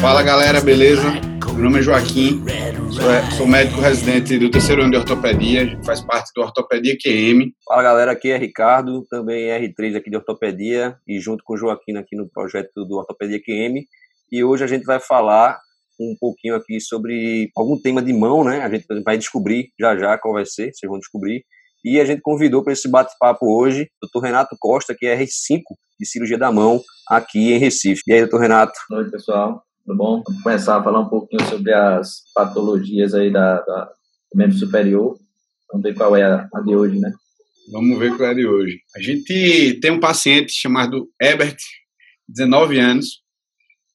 Fala galera, beleza? Meu nome é Joaquim, sou, é, sou médico residente do terceiro ano de ortopedia, faz parte do Ortopedia QM. Fala galera, aqui é Ricardo, também é R3 aqui de ortopedia e junto com o Joaquim aqui no projeto do Ortopedia QM. E hoje a gente vai falar um pouquinho aqui sobre algum tema de mão, né? A gente vai descobrir já já qual vai ser, vocês vão descobrir. E a gente convidou para esse bate-papo hoje o Dr. Renato Costa, que é R5 de cirurgia da mão aqui em Recife. E aí, doutor Renato? Boa noite, pessoal. Tudo bom? Vamos começar a falar um pouquinho sobre as patologias aí da, da do membro superior. Vamos ver qual é a, a de hoje, né? Vamos ver qual é a de hoje. A gente tem um paciente chamado Ebert, 19 anos.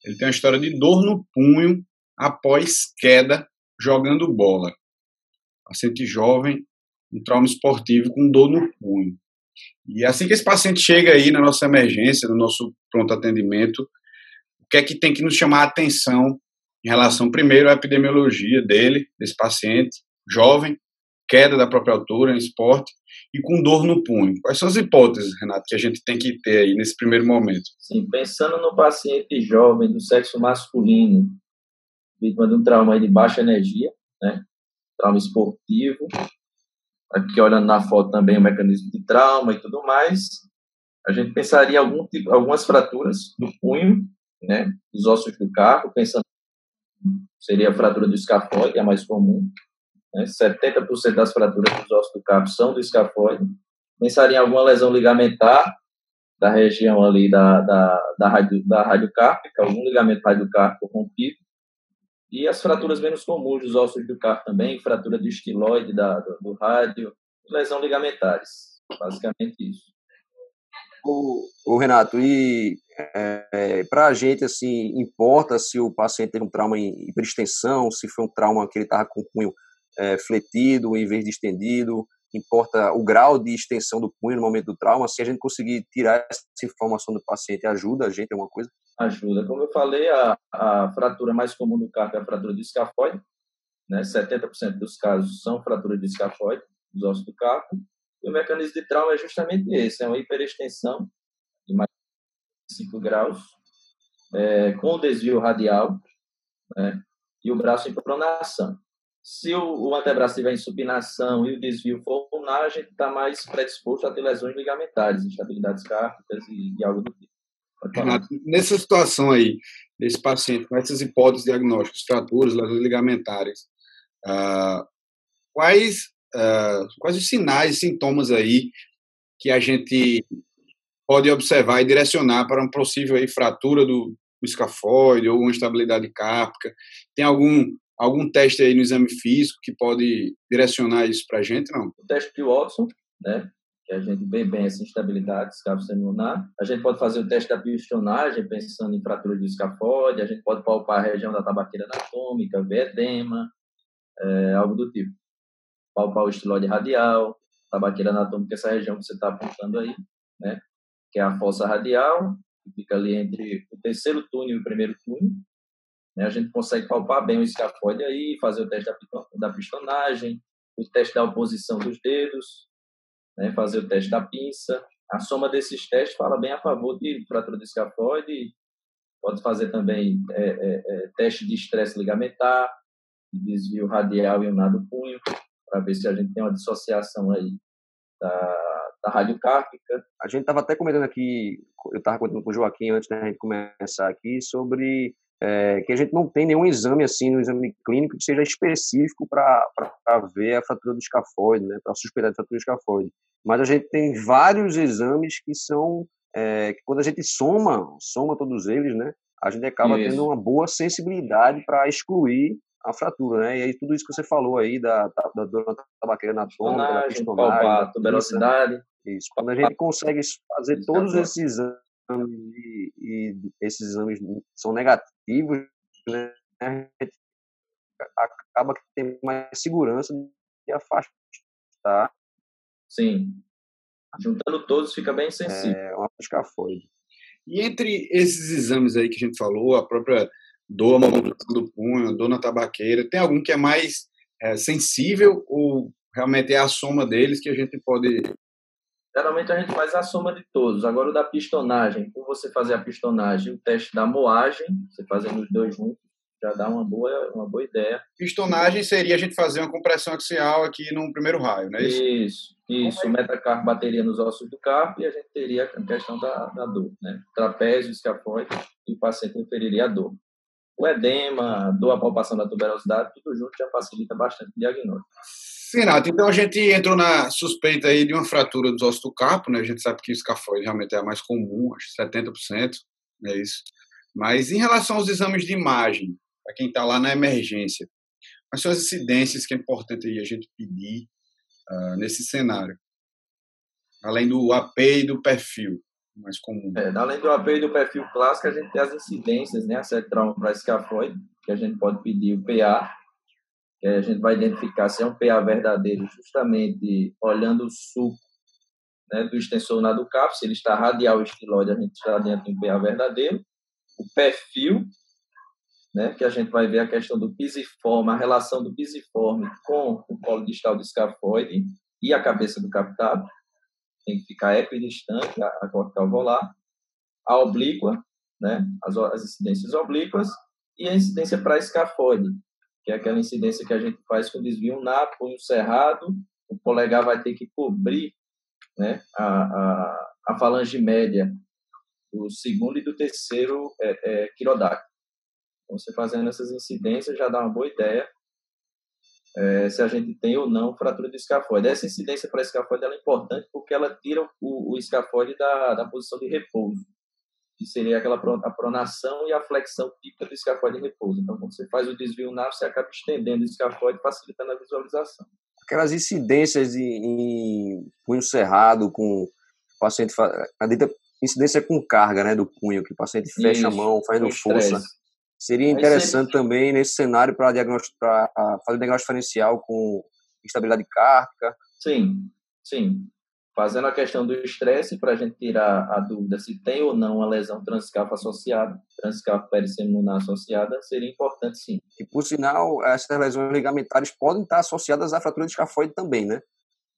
Ele tem uma história de dor no punho após queda jogando bola. Paciente jovem, um trauma esportivo com dor no punho. E assim que esse paciente chega aí na nossa emergência, no nosso pronto atendimento, o que é que tem que nos chamar a atenção em relação, primeiro, à epidemiologia dele, desse paciente, jovem, queda da própria altura em esporte e com dor no punho. Quais são as hipóteses, Renato, que a gente tem que ter aí nesse primeiro momento? Sim, pensando no paciente jovem do sexo masculino, vítima de um trauma de baixa energia, né? trauma esportivo, aqui olhando na foto também o mecanismo de trauma e tudo mais, a gente pensaria algum tipo, algumas fraturas do punho, né, dos ossos do carpo, pensando seria a fratura do escafoide, a mais comum, né, 70% das fraturas dos ossos do carpo são do escafoide, pensaria em alguma lesão ligamentar da região ali da, da, da, radio, da radiocárpica, algum ligamento radiocárpico rompido, e as fraturas menos comuns dos ossos do carpo também, fratura do estiloide da, do, do rádio, lesão ligamentares. Basicamente isso. O, o Renato, e é, para a gente, assim, importa se o paciente teve um trauma em hiperextensão, se foi um trauma que ele estava com o punho é, fletido em vez de estendido, importa o grau de extensão do punho no momento do trauma. Se a gente conseguir tirar essa informação do paciente, ajuda a gente alguma coisa? Ajuda. Como eu falei, a, a fratura mais comum do carpo é a fratura do escafoide. Né? 70% dos casos são fratura de escafoide, dos ossos do carpo. E o mecanismo de trauma é justamente esse, é uma hiperextensão de mais de 5 graus, é, com desvio radial né? e o braço em pronação. Se o, o antebraço tiver em supinação e o desvio for ulnar, a gente está mais predisposto a ter lesões ligamentares, instabilidades cárpicas e, e algo do tipo. Renato, nessa situação aí, desse paciente com essas hipóteses diagnósticas, fraturas, lesões ligamentares, uh, quais, uh, quais os sinais sintomas aí que a gente pode observar e direcionar para uma possível aí, fratura do, do escafoide ou uma instabilidade cárpica? Tem algum algum teste aí no exame físico que pode direcionar isso para a gente, não? O teste de Watson, né? Que a gente vê bem essa instabilidade, escafo lunar. A gente pode fazer o teste da pistonagem, pensando em fratura de escafode. A gente pode palpar a região da tabaqueira anatômica, ver edema, é, algo do tipo. Palpar o estiloide radial, tabaqueira anatômica, essa região que você está apontando aí, né? Que é a fossa radial, que fica ali entre o terceiro túnel e o primeiro túnel. Né? A gente consegue palpar bem o escafoide aí, fazer o teste da pistonagem, o teste da oposição dos dedos, né? fazer o teste da pinça. A soma desses testes fala bem a favor de fratura do escafoide. Pode fazer também é, é, é, teste de estresse ligamentar, de desvio radial e unado punho, para ver se a gente tem uma dissociação aí da, da radiocárpica. A gente estava até comentando aqui, eu estava comentando com o Joaquim antes da gente começar aqui, sobre é, que a gente não tem nenhum exame assim, um exame clínico que seja específico para ver a fratura do escafoide, né, para suspeitar de fratura do escafoide. Mas a gente tem vários exames que são, é, que quando a gente soma, soma todos eles, né, a gente acaba isso. tendo uma boa sensibilidade para excluir a fratura, né? E aí tudo isso que você falou aí da, da, da dor na tabaqueira anatômica, da pistonagem, tuberosidade. Isso. Quando a gente consegue fazer todos esses exames e, e esses exames são negativos, né, a gente acaba que tem mais segurança de afastar. Sim. Juntando todos fica bem sensível. É uma escafoide. E entre esses exames aí que a gente falou, a própria dor do punho, dor na tabaqueira, tem algum que é mais é, sensível ou realmente é a soma deles que a gente pode Geralmente a gente faz a soma de todos. Agora o da pistonagem, por você fazer a pistonagem, o teste da moagem, você fazendo os dois juntos, já dá uma boa, uma boa ideia. Pistonagem seria a gente fazer uma compressão axial aqui no primeiro raio, não é isso? Isso, isso. O metacarpo bateria nos ossos do carpo e a gente teria a questão da, da dor, né? Trapézio, escafoide e o paciente inferiria a dor. O edema, dor, a palpação da tuberosidade, tudo junto já facilita bastante o diagnóstico. Renato, então a gente entrou na suspeita aí de uma fratura dos ossos do carpo, né? A gente sabe que o escafoide realmente é a mais comum, acho que 70%, é isso. Mas em relação aos exames de imagem, para quem está lá na emergência. Quais são as incidências que é importante a gente pedir uh, nesse cenário? Além do AP e do perfil mais comum. É, além do AP e do perfil clássico, a gente tem as incidências, né? A para escafoide, que a gente pode pedir o PA, que a gente vai identificar se é um PA verdadeiro, justamente olhando o suco né, do extensor na do capso, se ele está radial estiloide, a gente está dentro de um PA verdadeiro. O perfil, né, que a gente vai ver a questão do pisiforme, a relação do pisiforme com o colo distal do escafoide e a cabeça do captado. Tem que ficar equidistante a, a cortical volar. A oblíqua, né, as, as incidências oblíquas e a incidência para escafoide, que é aquela incidência que a gente faz com desvio na punho cerrado, o polegar vai ter que cobrir né, a, a, a falange média do segundo e do terceiro é, é, quirodáctilo. Então, você fazendo essas incidências já dá uma boa ideia é, se a gente tem ou não fratura do escafoide. Essa incidência para escafoide é importante porque ela tira o, o escafoide da, da posição de repouso, que seria aquela a pronação e a flexão típica do escafoide de repouso. Então, quando você faz o desvio nave, você acaba estendendo o escafoide, facilitando a visualização. Aquelas incidências em, em punho cerrado, com o paciente, a dita incidência com carga né, do punho, que o paciente fecha Isso, a mão, fazendo força. Seria interessante também nesse cenário para fazer diagnóstico diferencial com estabilidade cárdica. Sim, sim. Fazendo a questão do estresse para a gente tirar a dúvida se tem ou não uma lesão transcafo associada, transcafo perissemilunar associada, seria importante sim. E por sinal, essas lesões ligamentares podem estar associadas à fratura de escafoide também, né?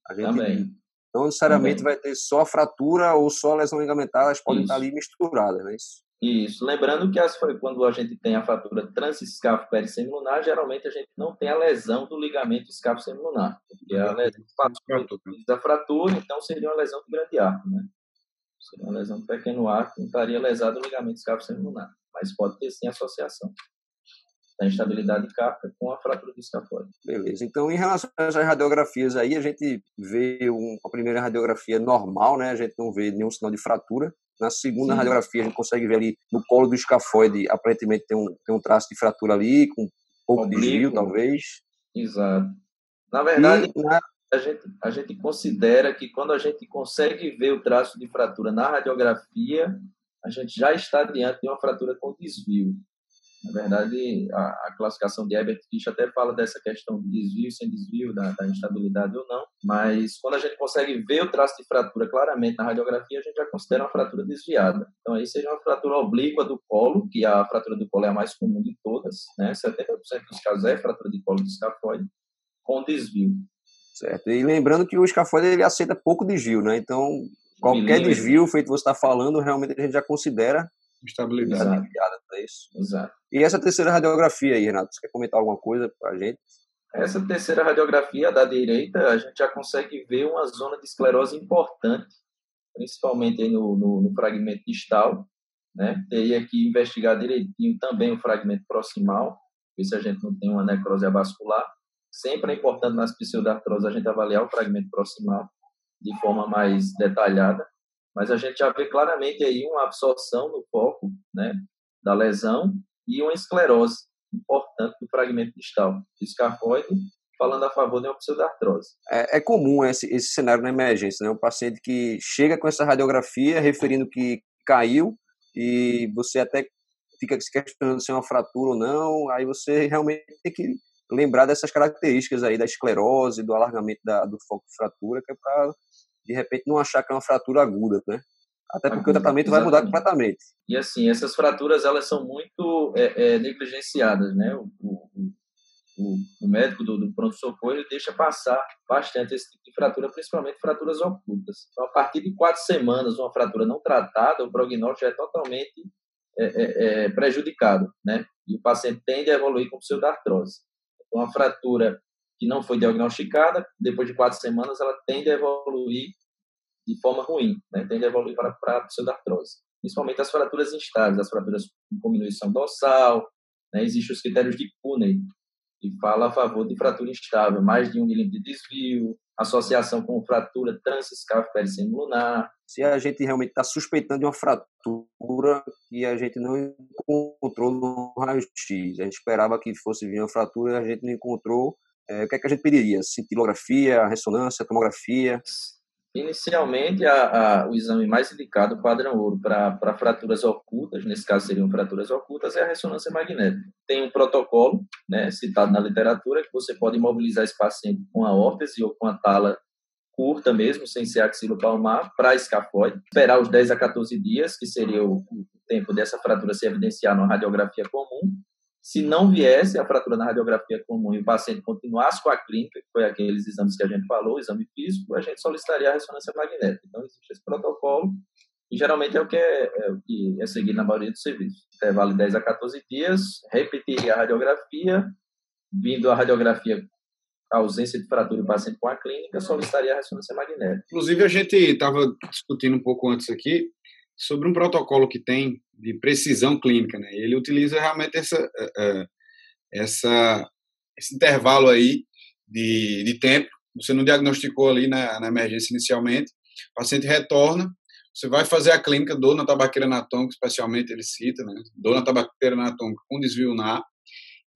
A gente também. Não necessariamente também. vai ter só a fratura ou só a lesão ligamentar, elas podem Isso. estar ali misturadas, não é isso? Isso. Lembrando que as, quando a gente tem a fratura transescáfo perissemilunar, geralmente a gente não tem a lesão do ligamento escáfo semilunar, porque a lesão da fratura, então seria uma lesão do grande arco, né? Seria uma lesão do pequeno arco, não estaria lesado o ligamento escáfo semilunar, mas pode ter sim associação da instabilidade cárpica com a fratura do escafóide. Beleza. Então, em relação às radiografias aí, a gente vê um, a primeira radiografia normal, né? A gente não vê nenhum sinal de fratura. Na segunda Sim. radiografia, a gente consegue ver ali no colo do escafoide, aparentemente tem um, tem um traço de fratura ali, com um pouco Obligo. de desvio, talvez. Exato. Na verdade, e, na... A, gente, a gente considera que quando a gente consegue ver o traço de fratura na radiografia, a gente já está diante de uma fratura com desvio. Na verdade, a, a, classificação de Ebert Fish até fala dessa questão de desvio sem desvio, da, da, instabilidade ou não, mas quando a gente consegue ver o traço de fratura claramente na radiografia, a gente já considera uma fratura desviada. Então, aí seria uma fratura oblíqua do colo, que a fratura do colo é a mais comum de todas, né? 70% dos casos é fratura de colo do escafoide, com desvio. Certo. E lembrando que o escafoide ele aceita pouco desvio, né? Então, qualquer desvio feito você está falando, realmente a gente já considera Estabilidade. Exato. É isso. Exato. E essa terceira radiografia aí, Renato, você quer comentar alguma coisa para a gente? Essa terceira radiografia da direita, a gente já consegue ver uma zona de esclerose importante, principalmente no, no, no, fragmento distal. Né? Teria que investigar direitinho também o fragmento proximal, ver se a gente não tem uma necrose avascular. Sempre é importante nas pseudartroses a gente avaliar o fragmento proximal de forma mais detalhada mas a gente já vê claramente aí uma absorção no foco né, da lesão e uma esclerose importante do fragmento distal, escafoide, falando a favor de uma pseudartrose. É, é comum esse, esse cenário na emergência, né? Um paciente que chega com essa radiografia referindo que caiu e você até fica se questionando se é uma fratura ou não, aí você realmente tem que lembrar dessas características aí da esclerose, do alargamento da, do foco de fratura, que é para de repente não achar que é uma fratura aguda, né? Até porque aguda, o tratamento exatamente. vai mudar completamente. E assim, essas fraturas elas são muito é, é, negligenciadas, né? O, o, o, o médico do, do pronto-socorro deixa passar bastante esse tipo de fratura, principalmente fraturas ocultas. Então, a partir de quatro semanas, uma fratura não tratada, o prognóstico é totalmente é, é, é, prejudicado, né? E o paciente tende a evoluir com pseudartrose. Então, uma fratura que não foi diagnosticada, depois de quatro semanas, ela tende a evoluir de forma ruim, né? tende a evoluir para, para a pseudartrose. Principalmente as fraturas instáveis, as fraturas com diminuição dorsal, né? existem os critérios de Cooney, que fala a favor de fratura instável, mais de um milímetro de desvio, associação com fratura transescáfica lunar. Se a gente realmente está suspeitando de uma fratura que a gente não encontrou no raio-x, a gente esperava que fosse vir uma fratura e a gente não encontrou, é, o que é que a gente pediria? Cintilografia, ressonância, tomografia? Inicialmente, a, a, o exame mais indicado, padrão ouro, para fraturas ocultas, nesse caso seriam fraturas ocultas, é a ressonância magnética. Tem um protocolo, né, citado na literatura, que você pode imobilizar esse paciente com a órtese ou com a tala curta mesmo, sem ser axilopalmar, para escafoide, esperar os 10 a 14 dias, que seria o, o tempo dessa fratura se evidenciar numa radiografia comum, se não viesse a fratura na radiografia comum e o paciente continuasse com a clínica, que foi aqueles exames que a gente falou, o exame físico, a gente solicitaria a ressonância magnética. Então, existe esse protocolo e geralmente é o que é, é, o que é seguido na maioria dos serviços. Intervalo de 10 a 14 dias, repetiria a radiografia, vindo a radiografia a ausência de fratura do paciente com a clínica, solicitaria a ressonância magnética. Inclusive, a gente estava discutindo um pouco antes aqui sobre um protocolo que tem de precisão clínica, né? Ele utiliza realmente essa, eh, eh, essa, esse intervalo aí de, de tempo. Você não diagnosticou ali na, na emergência inicialmente, o paciente retorna, você vai fazer a clínica dor na tabaqueira anatômica, especialmente ele cita, né? Dor na tabaqueira anatômica com desvio na.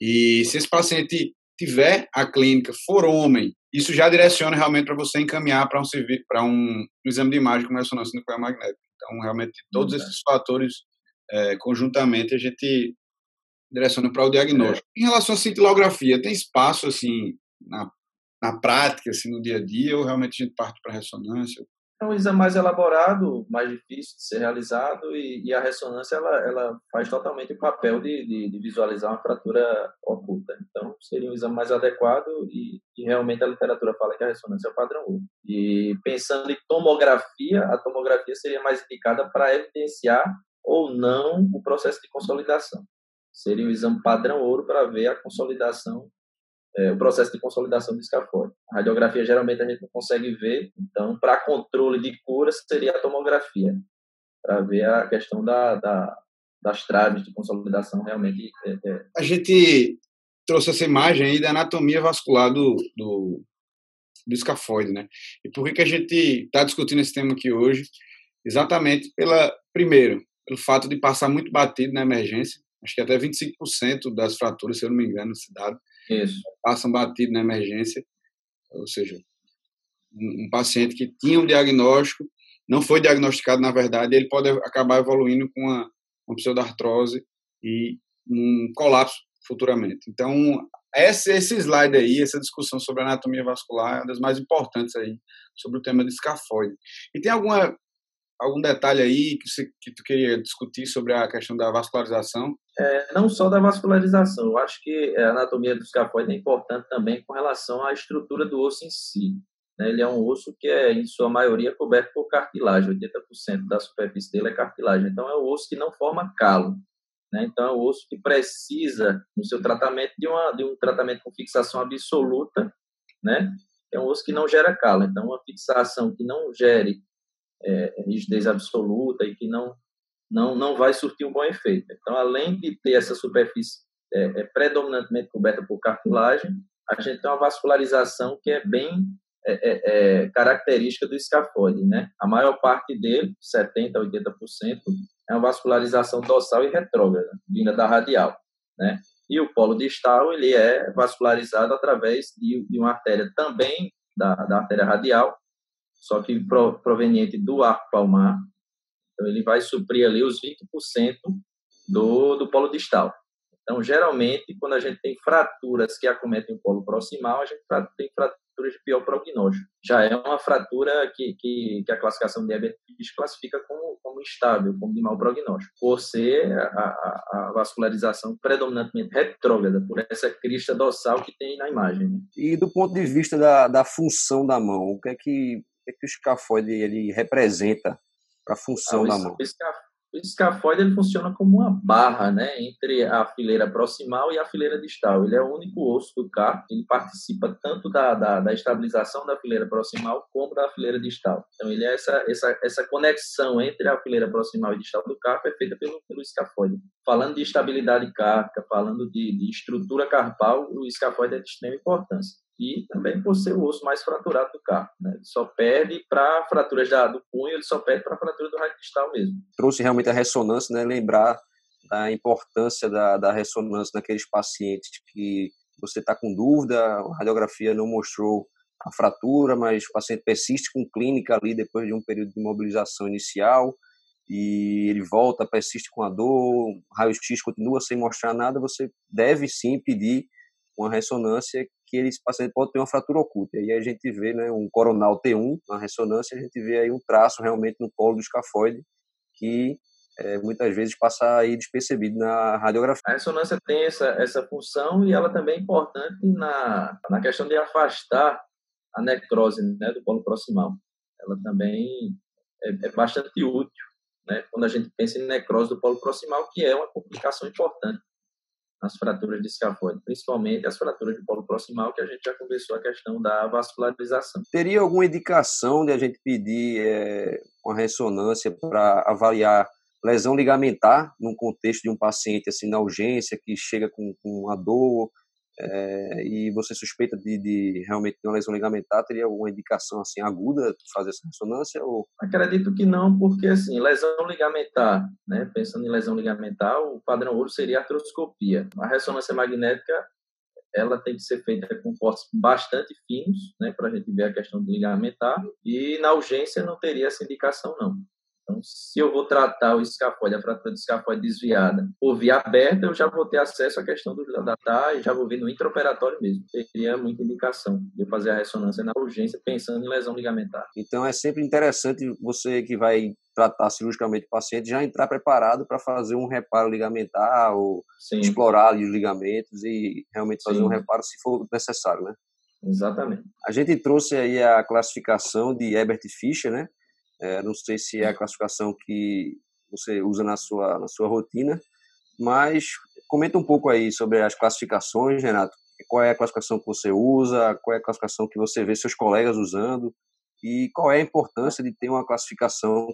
E se esse paciente tiver a clínica, for homem, isso já direciona realmente para você encaminhar para um, para um, exame de imagem com ressonância nuclear magnética. Então, realmente, todos esses fatores é, conjuntamente a gente direciona para o diagnóstico. É. Em relação à cintilografia, tem espaço assim na, na prática, assim, no dia a dia, ou realmente a gente parte para ressonância? Um exame mais elaborado, mais difícil de ser realizado e, e a ressonância ela, ela faz totalmente o papel de, de, de, visualizar uma fratura oculta. Então, seria um exame mais adequado e, e, realmente a literatura fala que a ressonância é o padrão ouro. E pensando em tomografia, a tomografia seria mais indicada para evidenciar ou não o processo de consolidação. Seria o exame padrão ouro para ver a consolidação, é, o processo de consolidação do escafóide. A radiografia geralmente a gente não consegue ver, então para controle de cura seria a tomografia, para ver a questão da, da, das traves de consolidação realmente. É, é... A gente trouxe essa imagem aí da anatomia vascular do, do, do escafoide, né? E por que, que a gente está discutindo esse tema aqui hoje? Exatamente pela, primeiro, pelo fato de passar muito batido na emergência. Acho que até 25% das fraturas, se eu não me engano, na cidade, Isso. passam batido na emergência. Ou seja, um, paciente que tinha um diagnóstico, não foi diagnosticado, na verdade, ele pode acabar evoluindo com uma, uma pseudartrose e um colapso futuramente. Então, esse, esse slide aí, essa discussão sobre anatomia vascular é uma das mais importantes aí sobre o tema de escafoide. E tem alguma algum detalhe aí que, você, que tu queria discutir sobre a questão da vascularização? É, não só da vascularização, eu acho que a anatomia do escafoide é importante também com relação à estrutura do osso em si. Né? Ele é um osso que é, em sua maioria, coberto por cartilagem, 80% da superfície dele é cartilagem. Então, é um osso que não forma calo. Né? Então, é um osso que precisa, no seu tratamento, de, uma, de um tratamento com fixação absoluta, né? é um osso que não gera calo. Então, uma fixação que não gere é, rigidez absoluta e que não, não, não vai surtir um bom efeito. Então, além de ter essa superfície é, é, predominantemente coberta por cartilagem, a gente tem uma vascularização que é bem é, é, é característica do escafoide. Né? A maior parte dele, 70% a 80%, é uma vascularização dorsal e retrógrada, vinda da radial. Né? E o polo distal ele é vascularizado através de, de uma artéria também da, da artéria radial, só que proveniente do arco palmar. Então, ele vai suprir ali os 20% do, do polo distal. Então, geralmente, quando a gente tem fraturas que acometem o polo proximal, a gente tem fraturas de pior prognóstico. Já é uma fratura que, que, que a classificação diabetes classifica como, como instável, como de mau prognóstico, por ser a, a, a vascularização predominantemente retrógrada, por essa crista dorsal que tem na imagem. Né? E do ponto de vista da, da função da mão, o que é que, o, que é que o escafoide ele representa para a função ah, da mão? O escafoide ele funciona como uma barra né, entre a fileira proximal e a fileira distal. Ele é o único osso do carpo, ele participa tanto da, da, da, estabilização da fileira proximal como da fileira distal. Então, ele é essa, essa, essa conexão entre a fileira proximal e distal do carpo é feita pelo, pelo escafoide. Falando de estabilidade cárpica, falando de, de estrutura carpal, o escafoide é de extrema importância e também por ser o osso mais fraturado do carpo. Né? Ele só perde para fraturas da, do punho, ele só perde para fratura do raio distal mesmo. Trouxe realmente a ressonância, né? lembrar da importância da, da ressonância naqueles pacientes que você está com dúvida, a radiografia não mostrou a fratura, mas o paciente persiste com clínica ali depois de um período de imobilização inicial e ele volta, persiste com a dor, raio-x continua sem mostrar nada, você deve sim pedir uma ressonância que esse paciente pode ter uma fratura oculta. E aí a gente vê né, um coronal T1 na ressonância, a gente vê aí um traço realmente no colo do escafoide que é, muitas vezes passa aí despercebido na radiografia. A ressonância tem essa, essa função e ela também é importante na, na questão de afastar a necrose né, do polo proximal. Ela também é, é bastante útil né, quando a gente pensa em necrose do polo proximal, que é uma complicação importante nas fraturas de escafoide, principalmente as fraturas de polo proximal, que a gente já conversou a questão da vascularização. Teria alguma indicação de a gente pedir é, uma ressonância para avaliar lesão ligamentar num contexto de um paciente assim na urgência que chega com, com uma dor é, e você suspeita de, de realmente ter uma lesão ligamentar, teria alguma indicação assim aguda fazer essa ressonância? Ou... Acredito que não, porque assim, lesão ligamentar, né, pensando em lesão ligamentar, o padrão ouro seria a artroscopia. A ressonância magnética, ela tem que ser feita com cortes bastante finos, né, para a gente ver a questão do ligamentar, e na urgência não teria essa indicação não. Então, se eu vou tratar o escafoide, a fratura do escafoide desviada, por via aberta, eu já vou ter acesso à questão do datar e já vou ver no intraoperatório mesmo. Teria muita indicação de fazer a ressonância na urgência pensando em lesão ligamentar. Então, é sempre interessante você que vai tratar cirurgicamente o paciente já entrar preparado para fazer um reparo ligamentar ou Sim. explorar os ligamentos e realmente fazer Sim. um reparo se for necessário, né? Exatamente. A gente trouxe aí a classificação de Ebert Fischer, né? É, não sei se é a classificação que você usa na sua, na sua rotina, mas comenta um pouco aí sobre as classificações, Renato. Qual é a classificação que você usa? Qual é a classificação que você vê seus colegas usando? E qual é a importância de ter uma classificação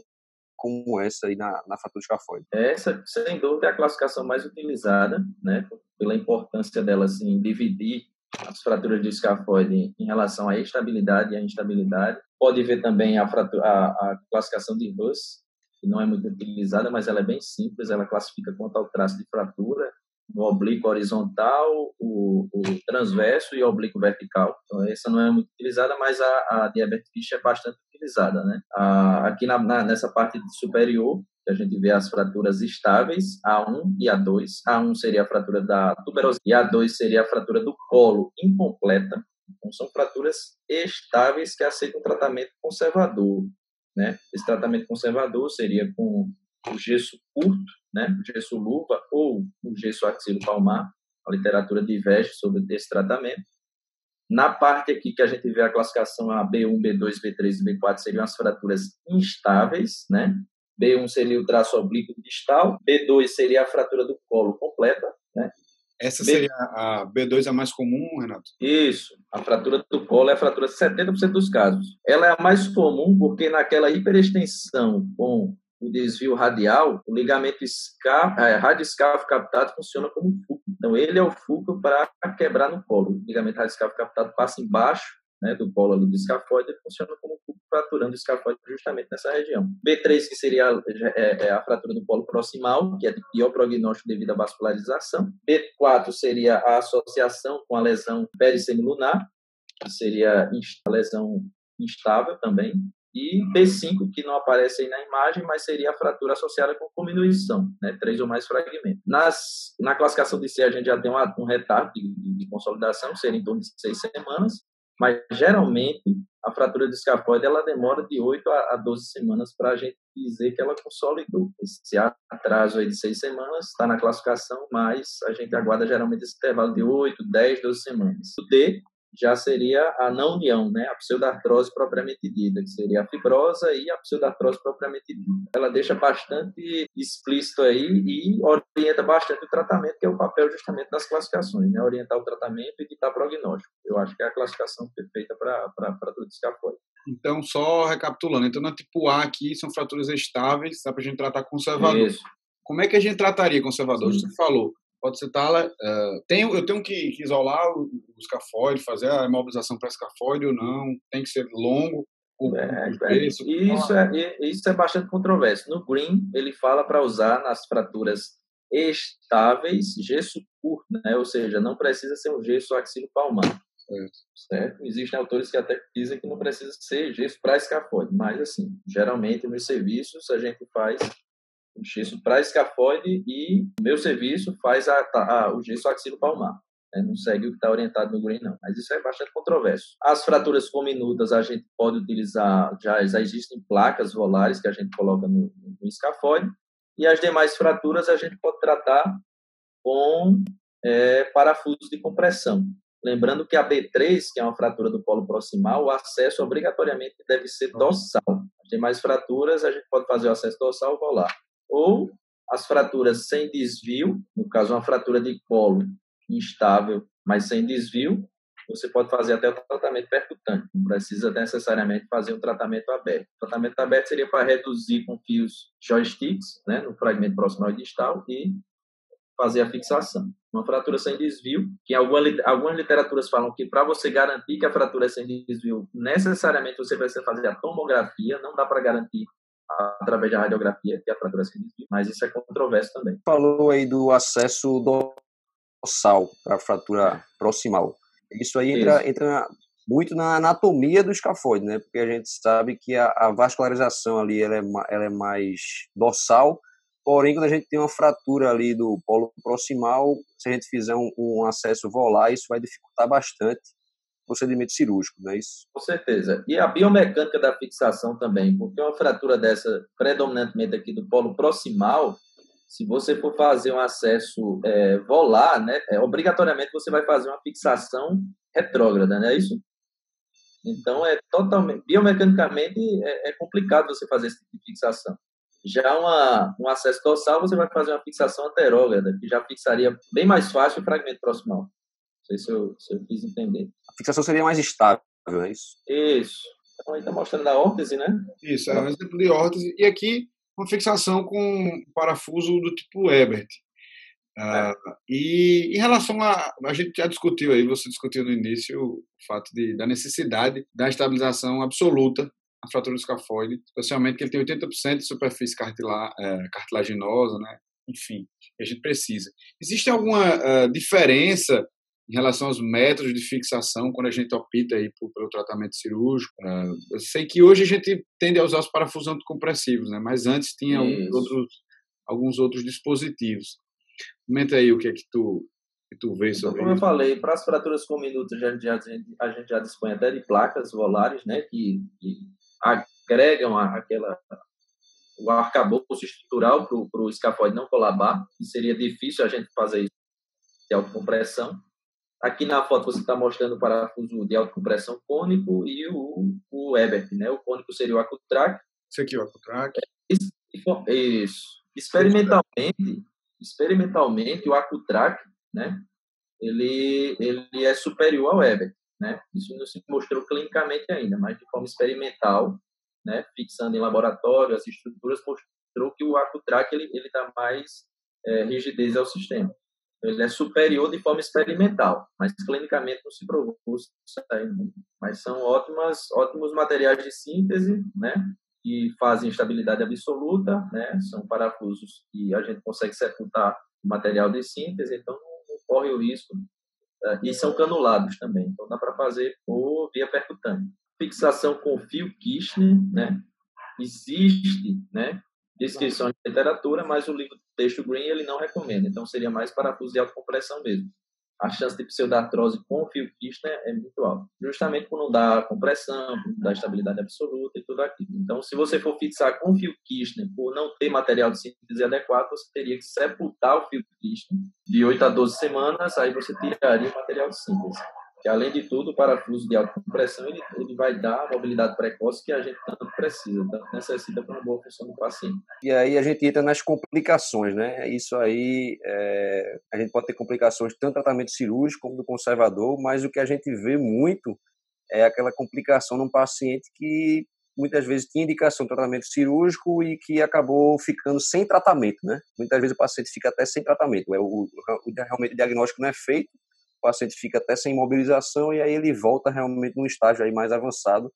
como essa aí na, na fatura escafoide? Essa, sem dúvida, é a classificação mais utilizada, né? Pela importância dela, assim, dividir as fraturas de escafoide em relação à estabilidade e à instabilidade. Pode ver também a, fratura, a, a classificação de Russ, que não é muito utilizada, mas ela é bem simples, ela classifica quanto ao traço de fratura, no oblíquo horizontal, o, o, transverso e o oblíquo vertical. Então, essa não é muito utilizada, mas a, a diabetes é bastante utilizada. Né? A, aqui na, na, nessa parte superior, a gente vê as fraturas estáveis, A1 e A2. A1 seria a fratura da tuberosidade e A2 seria a fratura do colo incompleta. Então, são fraturas estáveis que aceitam tratamento conservador. Né? Esse tratamento conservador seria com o gesso curto, né? o gesso luva ou o gesso axilo palmar. A literatura diverge sobre esse tratamento. Na parte aqui que a gente vê a classificação a B1, B2, B3 e B4 seriam as fraturas instáveis, né? B1 seria o traço oblíquo distal, B2 seria a fratura do colo completa, né? Essa seria a B2 a mais comum, Renato? Isso. A fratura do colo é a fratura 70% dos casos. Ela é a mais comum porque naquela hiperextensão com o desvio radial, o ligamento escáf, é, radioscáfico captado funciona como fulcro. Então, ele é o fulcro para quebrar no colo. O ligamento radioscáfico captado passa embaixo né, do polo ali do escafoide, ele funciona como fraturando o escafoide justamente nessa região. B3, que seria é, é a fratura do polo proximal, que é de pior prognóstico devido à vascularização. B4 seria a associação com a lesão perissemilunar, que seria a lesão instável também. E B5, que não aparece aí na imagem, mas seria a fratura associada com diminuição, né? três ou mais fragmentos. Nas, na classificação de C, a gente já tem um, um retardo de, de, consolidação, que seria em torno de seis semanas, Mas, geralmente, a fratura do escafoide ela demora de 8 a 12 semanas para a gente dizer que ela consolidou. Esse atraso aí de 6 semanas está na classificação, mas a gente aguarda geralmente esse intervalo de 8, 10, 12 semanas. O D já seria a não união, né? a pseudartrose propriamente dita, que seria a fibrosa e a pseudartrose propriamente dita. Ela deixa bastante explícito aí e orienta bastante o tratamento, que é o papel justamente das classificações, né? orientar o tratamento e ditar prognóstico. Eu acho que é a classificação perfeita para tudo escafoide. Então, só recapitulando, então na tipo A aqui são fraturas estáveis, dá para a gente tratar conservador. Isso. Como é que a gente trataria conservador? Sim. Você falou, pode tala. Uh, tenho, eu tenho que, que isolar o, o escafoide, fazer a imobilização para escafoide ou não? Tem que ser longo? O, é, o é, isso, é, isso é bastante controverso. No Green, ele fala para usar nas fraturas estáveis, gesso curto, né? ou seja, não precisa ser um gesso axilo-palmar. Certo. Existem autores que até dizem que não precisa ser gesso para escafoide, mas assim, geralmente nos serviços a gente faz o gesso para escafoide e meu serviço faz a, a, o gesso axilo-palmar. Né? Não segue o que está orientado no Green, não. Mas isso é bastante controverso. As fraturas cominutas a gente pode utilizar, já, já existem placas volares que a gente coloca no, no escafoide, e as demais fraturas a gente pode tratar com é, parafusos de compressão. Lembrando que a B3, que é uma fratura do polo proximal, o acesso obrigatoriamente deve ser dorsal. As demais fraturas a gente pode fazer o acesso dorsal ou volar ou as fraturas sem desvio, no caso uma fratura de colo instável, mas sem desvio, você pode fazer até o tratamento percutante, não precisa necessariamente fazer um tratamento aberto. O tratamento aberto seria para reduzir com fios joysticks, né, no fragmento proximal e distal, e fazer a fixação. Uma fratura sem desvio, que algumas, algumas literaturas falam que para você garantir que a fratura é sem desvio, necessariamente você precisa fazer a tomografia, não dá para garantir através da radiografia, que é a fratura desvio, mas isso é controverso também. Falou aí do acesso dorsal para a fratura proximal. Isso aí entra, isso. entra muito na anatomia do escafoide, né? Porque a gente sabe que a, a vascularização ali ela é, ela é mais dorsal, porém quando a gente tem uma fratura ali do polo proximal, se a gente fizer um, um acesso volar, isso vai dificultar bastante procedimento cirúrgico, não é isso? Com certeza. E a biomecânica da fixação também, porque uma fratura dessa, predominantemente aqui do polo proximal, se você for fazer um acesso é, volar, né, é, obrigatoriamente você vai fazer uma fixação retrógrada, não é isso? Então, é totalmente, biomecanicamente é, é complicado você fazer esse tipo de fixação. Já uma, um acesso dorsal, você vai fazer uma fixação anterógrada, que já fixaria bem mais fácil o fragmento proximal sei se eu, se eu fiz entender. A fixação seria mais estável, é isso? Isso. Então, aí está mostrando a órtese, né? Isso, é um exemplo de órtese. E aqui, uma fixação com parafuso do tipo Ebert. Uh, e em relação a. A gente já discutiu aí, você discutiu no início o fato de, da necessidade da estabilização absoluta na fratura do escafoide, especialmente que ele tem 80% de superfície cartila, é, cartilaginosa, né? Enfim, a gente precisa. Existe alguma uh, diferença em relação aos métodos de fixação, quando a gente opta aí por, pelo tratamento cirúrgico. Uh, eu sei que hoje a gente tende a usar os parafusos anticompressivos, né? mas antes tinha alguns outros, alguns outros dispositivos. Comenta aí o que é que tu, que tu vê então, sobre Como isso. eu falei, para as fraturas com minutos, a gente, já, a gente já dispõe até de placas volares, né, que, que agregam aquela o arcabouço estrutural para o escafoide não colabar, e seria difícil a gente fazer isso de autocompressão. Aqui na foto você está mostrando o parafuso de alta compressão cônico e o, o Ebert, né? O cônico seria o Acutrac. Esse aqui é o Acutrac. Isso. Experimentalmente, experimentalmente o Acutrac, né? Ele, ele é superior ao Ebert, né? Isso não se mostrou clinicamente ainda, mas de forma experimental, né? Fixando em laboratório as estruturas, mostrou que o Acutrac ele, ele dá mais é, rigidez ao sistema ele é superior de forma experimental, mas clinicamente não se provou Mas são ótimas, ótimos materiais de síntese, né? Que fazem estabilidade absoluta, né? São parafusos que a gente consegue sepultar material de síntese, então não, corre o risco. Né? E são canulados também, então dá para fazer por via percutânea. Fixação com fio Kirchner, né? Existe, né? Descrição de literatura, mas o livro texto Green ele não recomenda. Então seria mais parafuso de alta compressão mesmo. a chance de pseudartrose com o fio Kirchner é muito alta, justamente por não dar compressão, por não dar estabilidade absoluta e tudo aquilo. Então, se você for fixar com o fio Kirchner por não ter material de síntese adequado, você teria que sepultar o fio Kirchner de 8 a 12 semanas, aí você tiraria o material de síntese que além de tudo, o parafuso de alta compressão ele, ele vai dar a mobilidade precoce que a gente tanto precisa, tanto necessita para uma boa função do paciente. E aí a gente entra nas complicações, né? Isso aí, é, a gente pode ter complicações tanto do tratamento cirúrgico como do conservador, mas o que a gente vê muito é aquela complicação num paciente que muitas vezes tinha indicação de tratamento cirúrgico e que acabou ficando sem tratamento, né? Muitas vezes o paciente fica até sem tratamento, é o, o, realmente o diagnóstico não é feito, o paciente fica até sem mobilização e aí ele volta realmente num estágio aí mais avançado.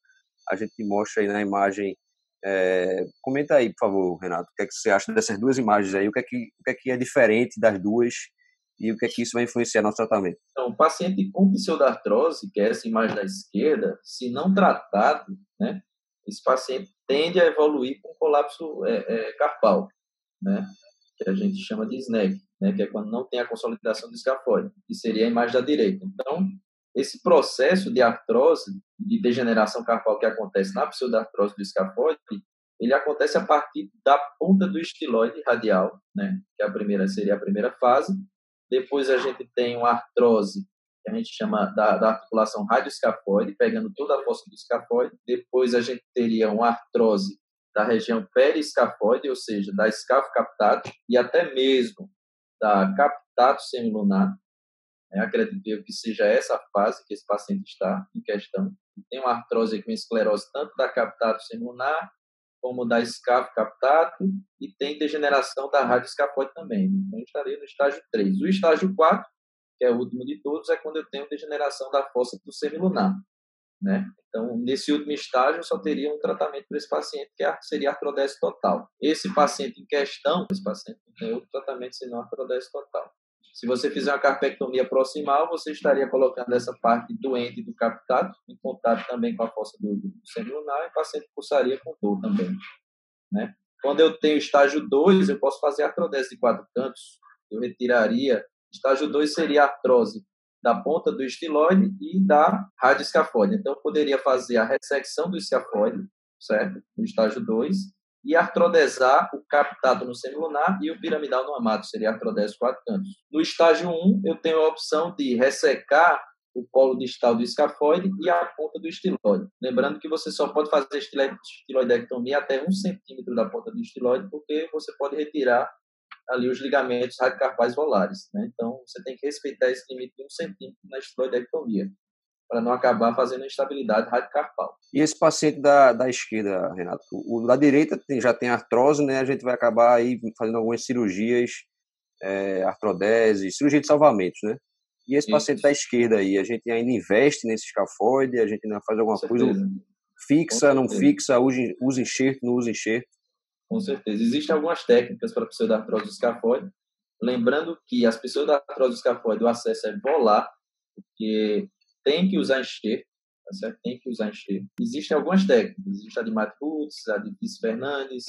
A gente mostra aí na imagem. É, comenta aí, por favor, Renato, o que é que você acha dessas duas imagens aí? O que é que, o que, é, que é diferente das duas e o que é que isso vai influenciar no tratamento? Então, o paciente com pseudartrose, que é essa imagem da esquerda, se não tratado, né, esse paciente tende a evoluir com colapso é, é, carpal, né, que a gente chama de SNEC né, que é quando não tem a consolidação do escafoide, que seria a imagem da direita. Então, esse processo de artrose, de degeneração carpal que acontece na pseudartrose do escafoide, ele acontece a partir da ponta do estiloide radial, né, que é a primeira seria a primeira fase. Depois a gente tem uma artrose que a gente chama da, da articulação radioescafoide, pegando toda a força do escafoide. Depois a gente teria uma artrose da região periescafoide, ou seja, da escafo captado, e até mesmo da captato semilunar. É, acredito que seja essa fase que esse paciente está em questão. Tem uma artrose com esclerose tanto da captato semilunar como da escafo captato e tem degeneração da radioescafoide também. Então, eu estaria no estágio 3. O estágio 4, que é o último de todos, é quando eu tenho degeneração da fossa do semilunar. Né? Então, nesse último estágio, só teria um tratamento para esse paciente, que é seria artrodese total. Esse paciente em questão, esse paciente não tem outro tratamento senão artrodese total. Se você fizer uma carpectomia proximal, você estaria colocando essa parte doente do captado em contato também com a fossa do, semilunar e o paciente pulsaria com dor também. Né? Quando eu tenho estágio 2, eu posso fazer artrodese de quatro cantos. Eu retiraria. Estágio 2 seria artrose da ponta do estiloide e da radioescafoide. Então, poderia fazer a ressecção do escafoide, certo? No estágio 2, e artrodesar o captado no semilunar e o piramidal no amato, seria artrodese quatro cantos. No estágio 1, eu tenho a opção de ressecar o colo distal do escafoide e a ponta do estiloide. Lembrando que você só pode fazer estiloidectomia até um centímetro da ponta do estiloide, porque você pode retirar ali os ligamentos radiocarpais volares. Né? Então, você tem que respeitar esse limite de um centímetro na esteroidectomia, para não acabar fazendo instabilidade radiocarpal. E esse paciente da, da esquerda, Renato, o da direita tem, já tem artrose, né? A gente vai acabar aí fazendo algumas cirurgias, é, artrodese, cirurgia de salvamentos, né? E esse Isso. paciente da esquerda aí, a gente ainda investe nesse escafoide, a gente ainda faz alguma coisa fixa, não fixa, usa, usa enxerto, não usa enxerto. Com certeza. Existem algumas técnicas para pseudartrose do escafoide. Lembrando que as pseudartrose do escafoide, o acesso é volar, porque tem que usar enxerto, tá certo? Tem que usar enxerto. Existem algumas técnicas. Existe a de Matt Woods, a de Fitz Fernandes,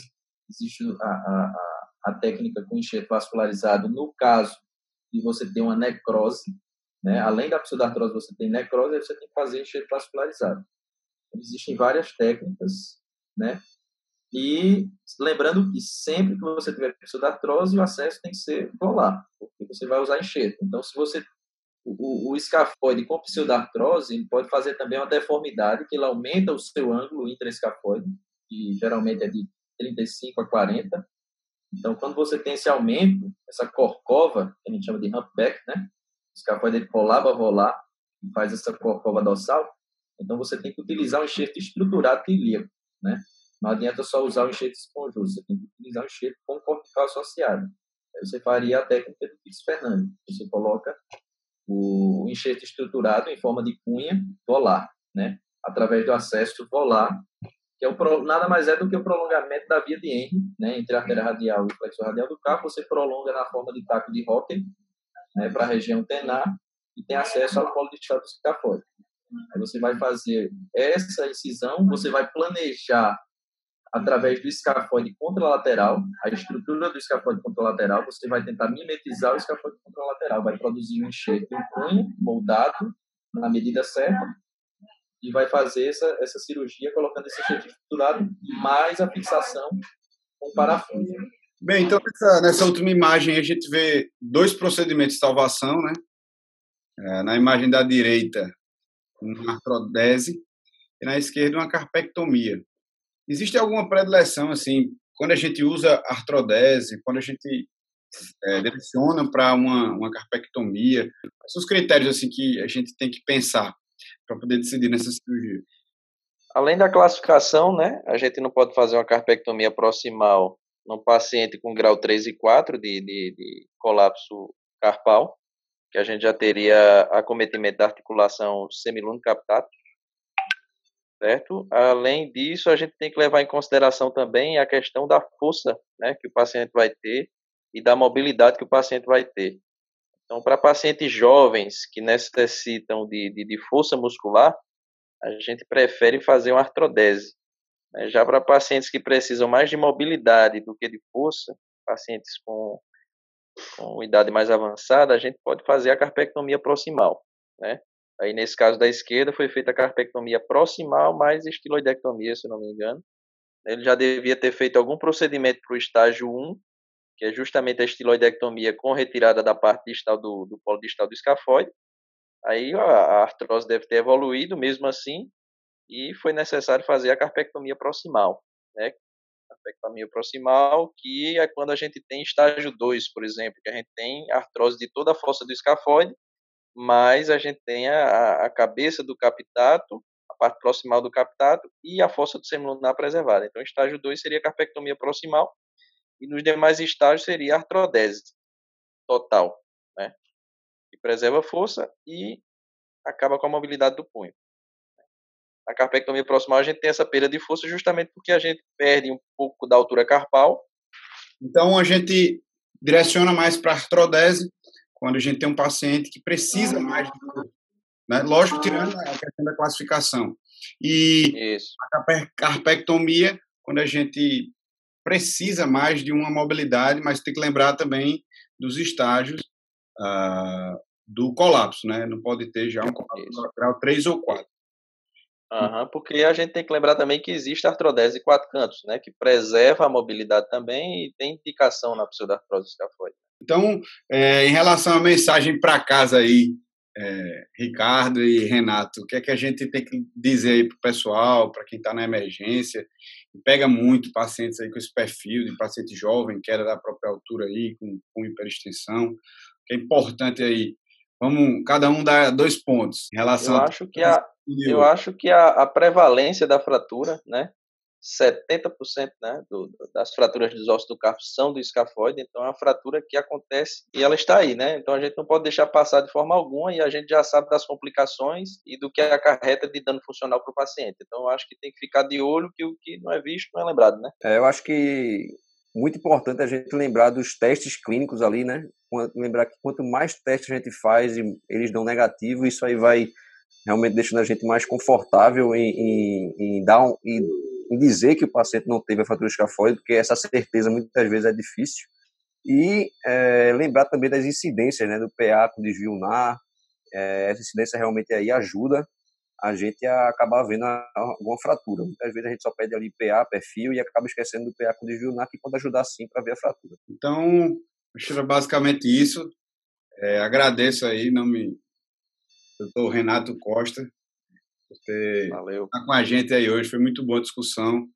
existe a, a, a, a técnica com enxerto vascularizado no caso de você ter uma necrose, né? Além da pseudartrose, você tem necrose, você tem que fazer enxerto vascularizado. Então, existem várias técnicas, né? E lembrando que sempre que você tiver pseudartrose, o acesso tem que ser volar, porque você vai usar enxerto. Então, se você o, o escafoide com pseudartrose, pode fazer também uma deformidade, que ele aumenta o seu ângulo intraescafoide, que geralmente é de 35 a 40. Então, quando você tem esse aumento, essa corcova, que a gente chama de humpback, né? O escafoide ele colaba volar e faz essa corcova dorsal. Então, você tem que utilizar um enxerto estruturado ilíaco, né? Não adianta só usar o enxerto esponjoso, você tem que utilizar o enxerto com cortical associado. Aí você faria a técnica do Fix Fernandes. Você coloca o enxerto estruturado em forma de cunha volar, né? através do acesso volar, que é o, nada mais é do que o prolongamento da via de Henry, né? entre a artéria radial e o flexor radial do carro, você prolonga na forma de taco de Hockley né? para a região tenar e tem acesso ao polo de estado escafóide. Aí você vai fazer essa incisão, você vai planejar através do escafoide contralateral, a estrutura do escafoide contralateral, você vai tentar mimetizar o escafoide contralateral, vai produzir um enxerto em punho moldado na medida certa e vai fazer essa, essa cirurgia colocando esse enxerto estruturado mais a fixação com parafuso. Bem, então nessa, nessa, última imagem a gente vê dois procedimentos de salvação, né? É, na imagem da direita, uma artrodese e na esquerda uma carpectomia. Existe alguma predileção, assim, quando a gente usa artrodese, quando a gente é, direciona para uma, uma carpectomia, são os critérios, assim, que a gente tem que pensar para poder decidir nessa cirurgia? Além da classificação, né, a gente não pode fazer uma carpectomia proximal num paciente com grau 3 e 4 de, de, de colapso carpal, que a gente já teria acometimento da articulação semiluno captato, certo? Além disso, a gente tem que levar em consideração também a questão da força, né, que o paciente vai ter e da mobilidade que o paciente vai ter. Então, para pacientes jovens que necessitam de, de, de força muscular, a gente prefere fazer uma artrodese. Né? Já para pacientes que precisam mais de mobilidade do que de força, pacientes com, com idade mais avançada, a gente pode fazer a carpectomia proximal. Né? Aí, nesse caso da esquerda, foi feita a carpectomia proximal mais estiloidectomia, se não me engano. Ele já devia ter feito algum procedimento para o estágio 1, que é justamente a estiloidectomia com retirada da parte distal do, do polo distal do escafoide. Aí a, a artrose deve ter evoluído mesmo assim, e foi necessário fazer a carpectomia proximal, né? Carpectomia proximal, que é quando a gente tem estágio 2, por exemplo, que a gente tem artrose de toda a fossa do escafoide, mas a gente tem a, a cabeça do captato, a parte proximal do captato e a fossa do semilunar preservada. Então, estágio 2 seria carpectomia proximal e nos demais estágios seria artrodese total, né? Que preserva a força e acaba com a mobilidade do punho. Na carpectomia proximal a gente tem essa perda de força justamente porque a gente perde um pouco da altura carpal. Então a gente direciona mais para artrodese quando a gente tem um paciente que precisa mais de né? Lógico, tirando a questão da classificação. E Isso. a carpectomia, quando a gente precisa mais de uma mobilidade, mas tem que lembrar também dos estágios uh, do colapso, né? Não pode ter já um colapso lateral 3 ou 4. Uhum, porque a gente tem que lembrar também que existe artrodese de quatro cantos, né, que preserva a mobilidade também e tem indicação na pseudartrose escafoide. Então, é, em relação à mensagem para casa aí, é, Ricardo e Renato, o que é que a gente tem que dizer aí para o pessoal, para quem está na emergência, pega muito pacientes aí com esse perfil de paciente jovem, queda da própria altura aí, com, com hiperextensão, que é importante aí. Vamos, cada um dá dois pontos em relação. Eu acho que a, eu acho que a, a prevalência da fratura, né, 70% né, do, das fraturas dos ossos do carpo são do escafoide, então é uma fratura que acontece e ela está aí, né? Então a gente não pode deixar passar de forma alguma e a gente já sabe das complicações e do que acarreta de dano funcional para o paciente. Então eu acho que tem que ficar de olho que o que não é visto não é lembrado, né? É, eu acho que muito importante a gente lembrar dos testes clínicos ali, né? Lembrar que quanto mais testes a gente faz e eles dão negativo, isso aí vai realmente deixando a gente mais confortável em, em, em dar um, em em dizer que o paciente não teve a fratura escafoide, porque essa certeza muitas vezes é difícil. E é, lembrar também das incidências né, do PA com desvio ulnar. É, essa incidência realmente aí ajuda a gente a acabar vendo alguma fratura. Muitas vezes a gente só pede ali PA, perfil, e acaba esquecendo do PA com desvio ulnar, que pode ajudar sim para ver a fratura. Então, era basicamente isso. É, agradeço aí, não me doutor Renato Costa, por ter Valeu. estar com a gente aí hoje. Foi muito boa a discussão.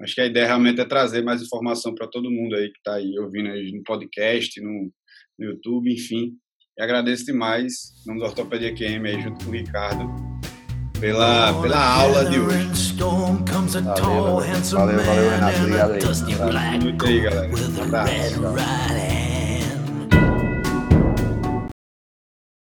Acho que a ideia realmente é trazer mais informação para todo mundo aí que está aí ouvindo aí no podcast, no, no YouTube, enfim. E agradeço demais, em nome do Ortopedia QM aí, junto com o Ricardo, pela, pela aula de hoje. Valeu, valeu, valeu Renato. Obrigado aí. Muito aí, galera. Um abraço.